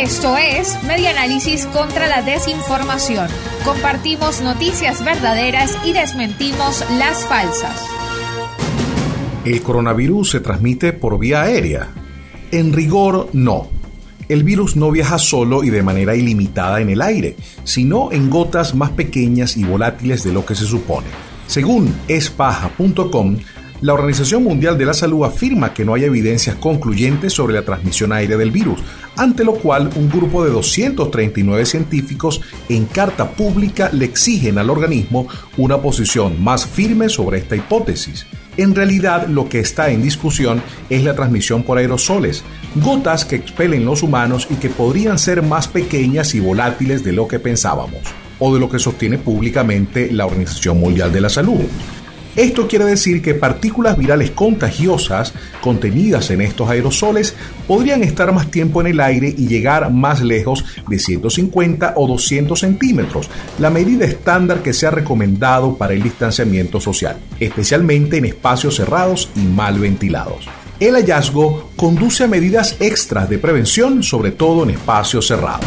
Esto es Medianálisis contra la desinformación. Compartimos noticias verdaderas y desmentimos las falsas. ¿El coronavirus se transmite por vía aérea? En rigor, no. El virus no viaja solo y de manera ilimitada en el aire, sino en gotas más pequeñas y volátiles de lo que se supone. Según espaja.com, la Organización Mundial de la Salud afirma que no hay evidencias concluyentes sobre la transmisión aérea del virus, ante lo cual un grupo de 239 científicos en carta pública le exigen al organismo una posición más firme sobre esta hipótesis. En realidad lo que está en discusión es la transmisión por aerosoles, gotas que expelen los humanos y que podrían ser más pequeñas y volátiles de lo que pensábamos, o de lo que sostiene públicamente la Organización Mundial de la Salud. Esto quiere decir que partículas virales contagiosas contenidas en estos aerosoles podrían estar más tiempo en el aire y llegar más lejos de 150 o 200 centímetros, la medida estándar que se ha recomendado para el distanciamiento social, especialmente en espacios cerrados y mal ventilados. El hallazgo conduce a medidas extras de prevención, sobre todo en espacios cerrados.